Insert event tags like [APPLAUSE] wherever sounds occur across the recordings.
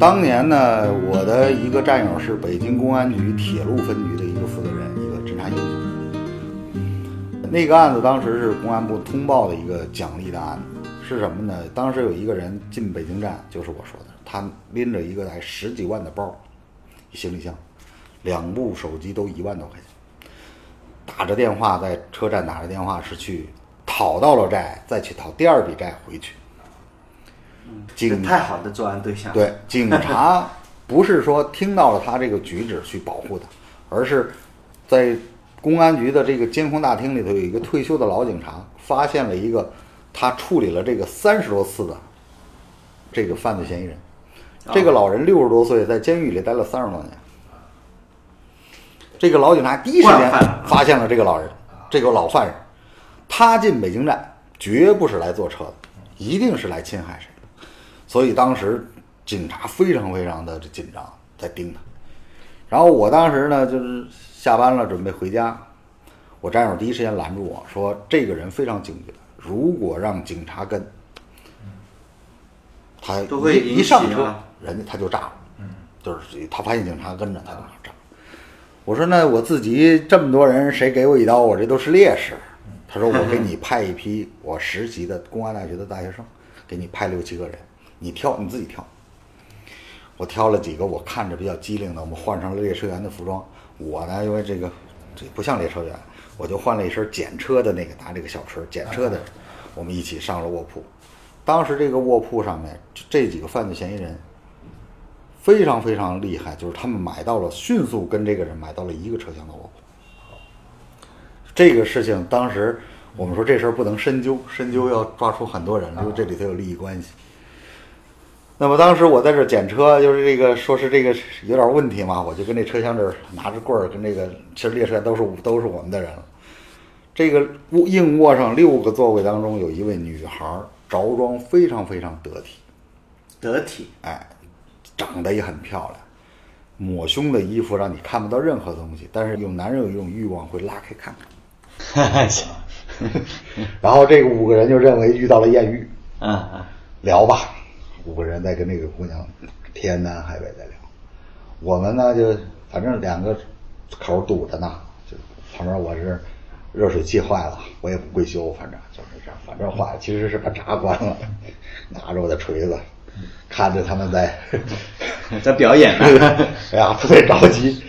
当年呢，我的一个战友是北京公安局铁路分局的一个负责人，一个侦查英雄。那个案子当时是公安部通报的一个奖励的案子，是什么呢？当时有一个人进北京站，就是我说的，他拎着一个带十几万的包，行李箱，两部手机都一万多块钱，打着电话在车站打着电话是去讨到了债，再去讨第二笔债回去。这警太好的作案对象。，对，警察不是说听到了他这个举止去保护他，[LAUGHS] 而是在公安局的这个监控大厅里头有一个退休的老警察，发现了一个他处理了这个三十多次的这个犯罪嫌疑人。这个老人六十多岁，在监狱里待了三十多年。这个老警察第一时间发现了这个老人，这个老犯人，他进北京站绝不是来坐车的，一定是来侵害谁的。所以当时警察非常非常的紧张，在盯他。然后我当时呢，就是下班了，准备回家。我战友第一时间拦住我说：“这个人非常警觉，如果让警察跟，他一一上车啊，人家他就炸了。就是他发现警察跟着，他就炸。我说那我自己这么多人，谁给我一刀，我这都是烈士。他说我给你派一批我实习的公安大学的大学生，给你派六七个人，你挑你自己挑。我挑了几个我看着比较机灵的，我们换上了列车员的服装。我呢，因为这个这不像列车员，我就换了一身检车的那个拿这个小车检车的，我们一起上了卧铺。当时这个卧铺上面这几个犯罪嫌疑人非常非常厉害，就是他们买到了，迅速跟这个人买到了一个车厢的卧铺。这个事情当时我们说这事儿不能深究，深究要抓出很多人，因为这里头有利益关系。那么当时我在这儿检车，就是这个说是这个有点问题嘛，我就跟这车厢这儿拿着棍儿跟这个，其实列车员都是都是我们的人了。这个卧硬卧上六个座位当中有一位女孩儿，着装非常非常得体，得体。哎，长得也很漂亮，抹胸的衣服让你看不到任何东西，但是有男人有一种欲望会拉开看看。[LAUGHS] 然后这个五个人就认为遇到了艳遇，嗯嗯，聊吧，五个人在跟那个姑娘天南海北在聊。我们呢就反正两个口堵着呢，就旁边我是热水器坏了，我也不会修，反正就是这样，反正坏了，其实是把闸关了，拿着我的锤子，看着他们在 [LAUGHS] 在表演呢。[LAUGHS] 哎呀，特别着急。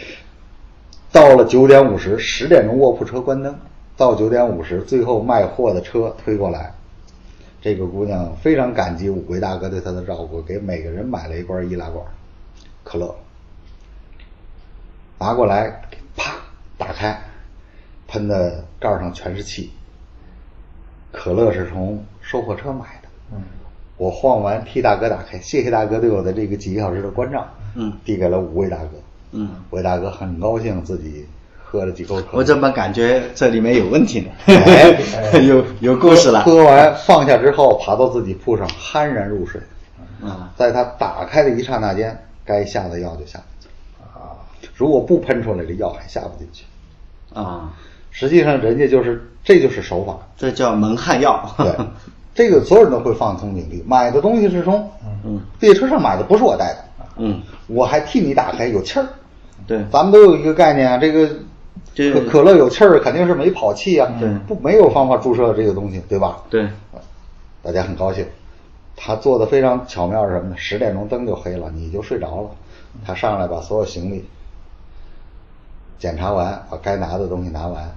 到了九点五十，十点钟卧铺车关灯。到九点五十，最后卖货的车推过来，这个姑娘非常感激五位大哥对她的照顾，给每个人买了一罐易拉罐可乐，拿过来，啪打开，喷的盖上全是气。可乐是从收货车买的，嗯，我晃完替大哥打开，谢谢大哥对我的这个几个小时的关照，嗯。递给了五位大哥，嗯，五位大哥很高兴自己喝了几口可乐，我怎么感觉这里面有问题呢？哎 [LAUGHS] 有有故事了。喝完放下之后，爬到自己铺上酣然入睡。啊在他打开的一刹那间，该下的药就下进去了。如果不喷出来，这药还下不进去。啊，实际上，人家就是这就是手法。这叫蒙汗药。对，这个所有人都会放松警惕。买的东西是从嗯列车上买的，不是我带的，嗯，我还替你打开，有气儿。对，咱们都有一个概念啊，这个这个可乐有气儿，肯定是没跑气啊，对不没有方法注射这个东西，对吧？对，大家很高兴。他做的非常巧妙是什么呢？十点钟灯就黑了，你就睡着了。他上来把所有行李检查完，把该拿的东西拿完，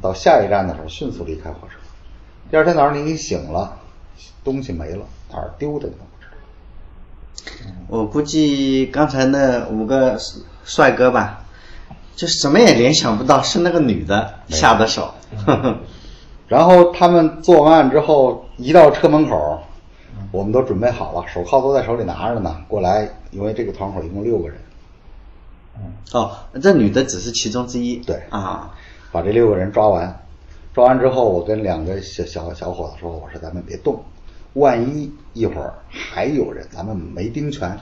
到下一站的时候迅速离开火车。第二天早上你一醒了，东西没了，哪儿丢的你都不知道。我估计刚才那五个帅哥吧，就什么也联想不到是那个女的下的手。[LAUGHS] 然后他们做完案之后，一到车门口，我们都准备好了，手铐都在手里拿着呢。过来，因为这个团伙一共六个人，哦，这女的只是其中之一。对啊，把这六个人抓完。抓完之后，我跟两个小小小伙子说：“我说咱们别动，万一一会儿还有人，咱们没盯全，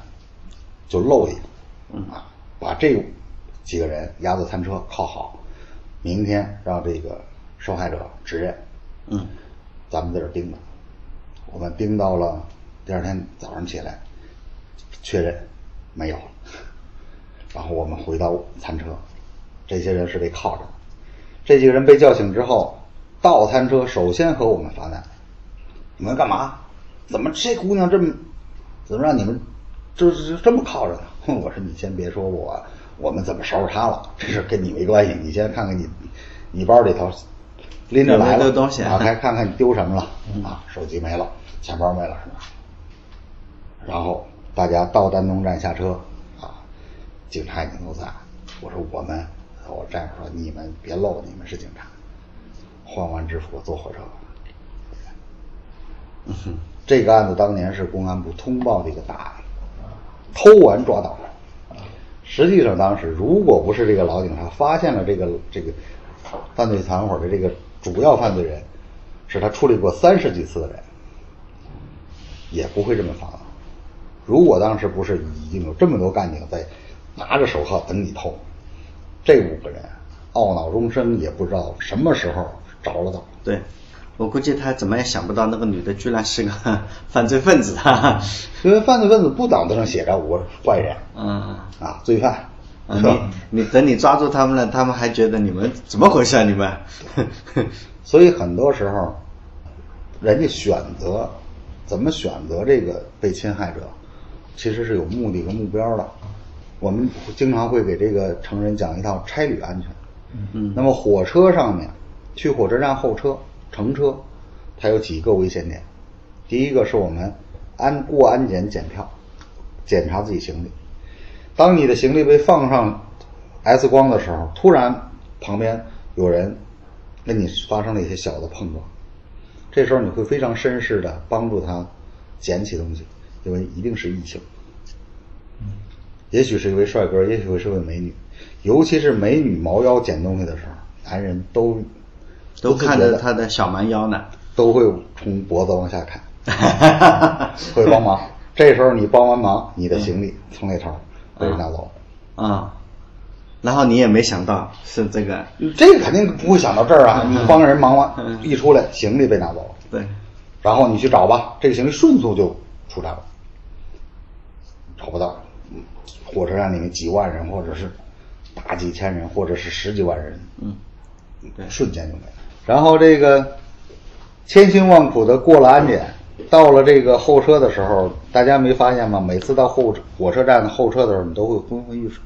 就漏一个。嗯啊，把这几个人押到餐车铐好，明天让这个受害者指认。嗯咱们在这儿盯着，我们盯到了第二天早上起来，确认没有了。然后我们回到餐车，这些人是被铐着的。这几个人被叫醒之后，到餐车首先和我们发难：你们干嘛？怎么这姑娘这么，怎么让你们这这这么靠着呢？[LAUGHS] 我说你先别说我，我们怎么收拾他了？这事跟你没关系。你先看看你，你包里头拎着来了东西打开看看你丢什么了啊？手机没了，钱包没了是吧？然后大家到丹东站下车啊，警察已经都在。我说我们，我这样说，你们别漏，你们是警察。换完制服坐火车。这个案子当年是公安部通报的一个大案，偷完抓到。实际上当时如果不是这个老警察发现了这个这个犯罪团伙的这个主要犯罪人，是他处理过三十几次的人，也不会这么防。如果当时不是已经有这么多干警在拿着手铐等你偷，这五个人懊恼终生，也不知道什么时候着了道。对，我估计他怎么也想不到那个女的居然是个 [LAUGHS] 犯罪分子啊！[LAUGHS] 因为犯罪分子不挡子上写着我坏人嗯，啊，罪犯，啊？你你等你抓住他们了，他们还觉得你们怎么回事啊？你们，[LAUGHS] 所以很多时候，人家选择怎么选择这个被侵害者，其实是有目的和目标的。我们经常会给这个成人讲一套差旅安全。嗯嗯那么火车上面，去火车站候车、乘车，它有几个危险点。第一个是我们安过安检检票，检查自己行李。当你的行李被放上 X 光的时候，突然旁边有人跟你发生了一些小的碰撞，这时候你会非常绅士的帮助他捡起东西，因为一定是异性。也许是一位帅哥，也许会是位美女，尤其是美女猫腰捡东西的时候，男人都都看着着他的小蛮腰呢。都会从脖子往下看，会帮忙。[LAUGHS] 这时候你帮完忙，你的行李从那头被人拿走了。啊、然后你也没想到是这个，这个肯定不会想到这儿啊！帮人忙完嗯一出来，行李被拿走了，对，然后你去找吧，这个行李迅速就出站了，找不到。嗯火车站里面几万人，或者是大几千人，或者是十几万人，嗯，对瞬间就没了。然后这个千辛万苦的过了安检，到了这个候车的时候，大家没发现吗？每次到候火车站候车的时候，你都会昏昏欲睡。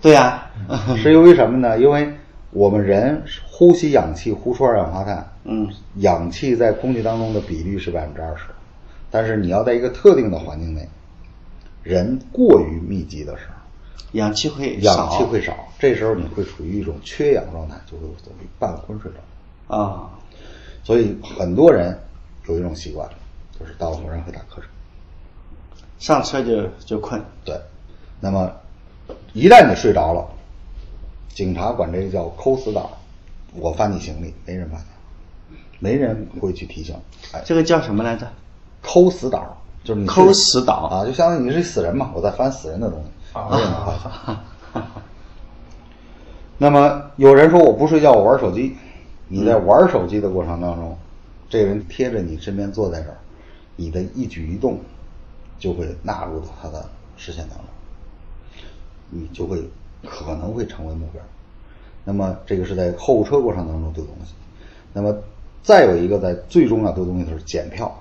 对呀、[LAUGHS] 是由于什么呢？因为我们人呼吸氧气，呼出二氧化碳，嗯，氧气在空气当中的比率是百分之二十，但是你要在一个特定的环境内，人过于密集的时候，氧气会氧气会少，这时候你会处于一种缺氧状态，就会走于半昏睡状态。啊、所以很多人有一种习惯，就是到了火车站会打瞌睡。上车就就困，对，那么一旦你睡着了，警察管这个叫抠死党。我翻你行李，没人发现，没人会去提醒。哎，这个叫什么来着？抠死党就是你抠死党啊，就相当于你是死人嘛，我在翻死人的东西，没人能发现。那么有人说我不睡觉，我玩手机。你在玩手机的过程当中，这个人贴着你身边坐在这儿，你的一举一动就会纳入到他的视线当中，你就会可能会成为目标。那么这个是在候车过程当中丢东西。那么再有一个在最重要丢东西的是检票。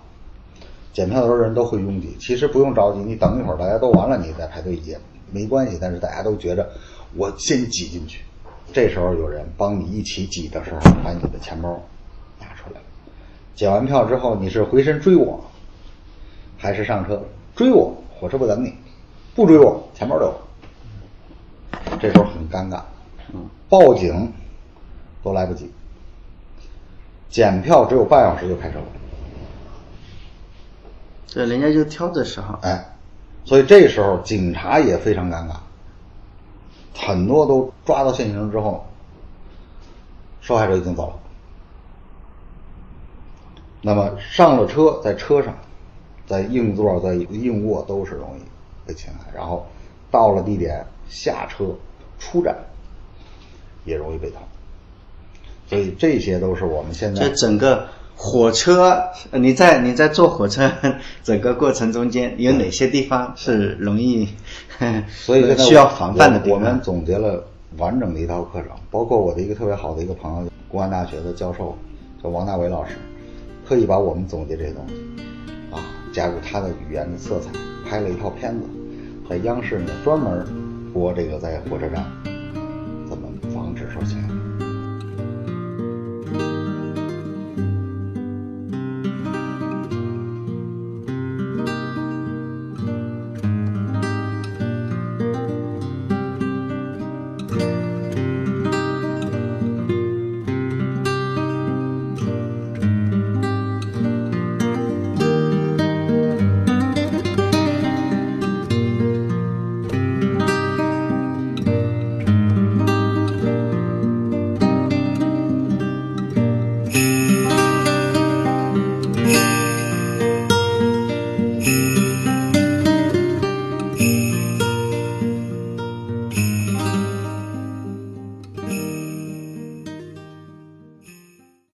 检票的时候人都会拥挤，其实不用着急，你等一会儿大家都完了，你再排队也没关系。但是大家都觉着我先挤进去，这时候有人帮你一起挤的时候，把你的钱包拿出来了。检完票之后，你是回身追我，还是上车追我？火车不等你，不追我，钱包留。这时候很尴尬，报警都来不及，检票只有半小时就开车了。这人家就挑这时候，哎，所以这时候警察也非常尴尬，很多都抓到现行之后，受害者已经走了。那么上了车，在车上，在硬座、在硬卧都是容易被侵害，然后到了地点下车出站也容易被偷，所以这些都是我们现在这整个火车，呃你在你在坐火车整个过程中间有哪些地方是容易，所以 [LAUGHS] 需要防范的地我我们？总结了完整的一套课程，包括我的一个特别好的一个朋友，公安大学的教授叫王大伟老师，特意把我们总结这些东西啊，加入他的语言的色彩，拍了一套片子，在央视呢专门播这个在火车站怎么防止受情感